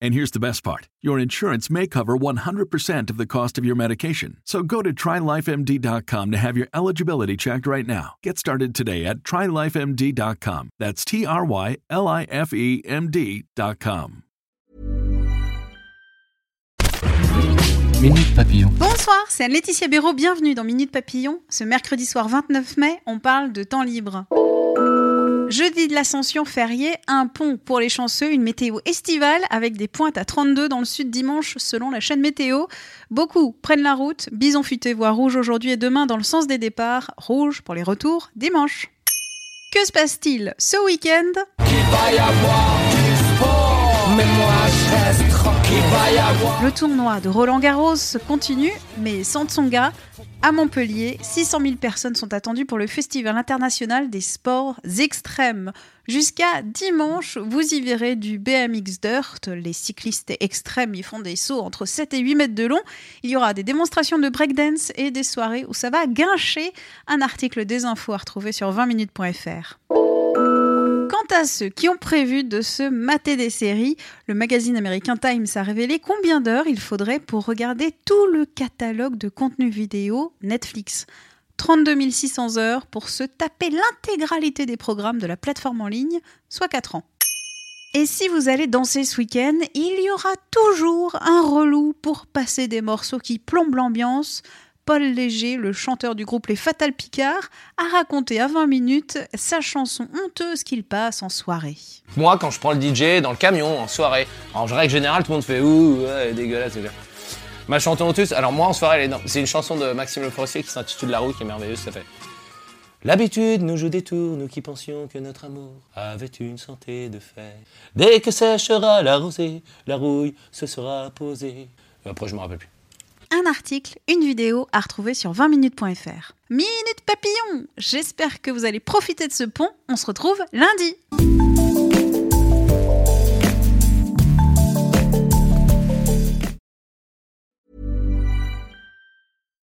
And here's the best part your insurance may cover 100% of the cost of your medication. So go to trylifemd.com to have your eligibility checked right now. Get started today at trylifemd.com. That's T R Y L I F E M D.com. Minute Papillon. Bonsoir, c'est Anne-Laetitia Béraud. Bienvenue dans Minute Papillon. Ce mercredi soir 29 mai, on parle de temps libre. Jeudi de l'Ascension férié, un pont pour les chanceux, une météo estivale avec des pointes à 32 dans le sud dimanche selon la chaîne météo. Beaucoup prennent la route, bison futé voit rouge aujourd'hui et demain dans le sens des départs, rouge pour les retours dimanche. Que se passe-t-il ce week-end? Le tournoi de Roland Garros continue, mais sans Tsonga. À Montpellier, 600 000 personnes sont attendues pour le Festival international des sports extrêmes. Jusqu'à dimanche, vous y verrez du BMX Dirt. Les cyclistes extrêmes y font des sauts entre 7 et 8 mètres de long. Il y aura des démonstrations de breakdance et des soirées où ça va guincher. Un article des infos à retrouver sur 20minutes.fr. Quant à ceux qui ont prévu de se mater des séries, le magazine américain Times a révélé combien d'heures il faudrait pour regarder tout le catalogue de contenu vidéo Netflix. 32 600 heures pour se taper l'intégralité des programmes de la plateforme en ligne, soit 4 ans. Et si vous allez danser ce week-end, il y aura toujours un relou pour passer des morceaux qui plombent l'ambiance, Paul Léger, le chanteur du groupe Les Fatal Picards, a raconté à 20 minutes sa chanson honteuse qu'il passe en soirée. Moi, quand je prends le DJ dans le camion en soirée, en règle générale, tout le monde fait ouh, ouais, dégueulasse, dégueulasse. Ma chanson honteuse, alors moi en soirée, c'est une chanson de Maxime Le Forestier qui s'intitule La route, qui est merveilleuse, ça fait. L'habitude nous joue des tours, nous qui pensions que notre amour avait une santé de fer. Dès que séchera la rosée, la rouille se sera posée. Après, je me rappelle plus un article, une vidéo à retrouver sur 20minutes.fr. Minute papillon J'espère que vous allez profiter de ce pont. On se retrouve lundi.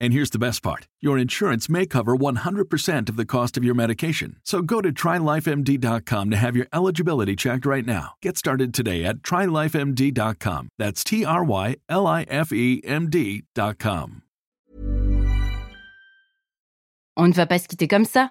And here's the best part your insurance may cover 100% of the cost of your medication. So go to trylifemd.com to have your eligibility checked right now. Get started today at trylifemd.com. That's T R Y L I F E M D.com. On ne va pas se quitter comme ça.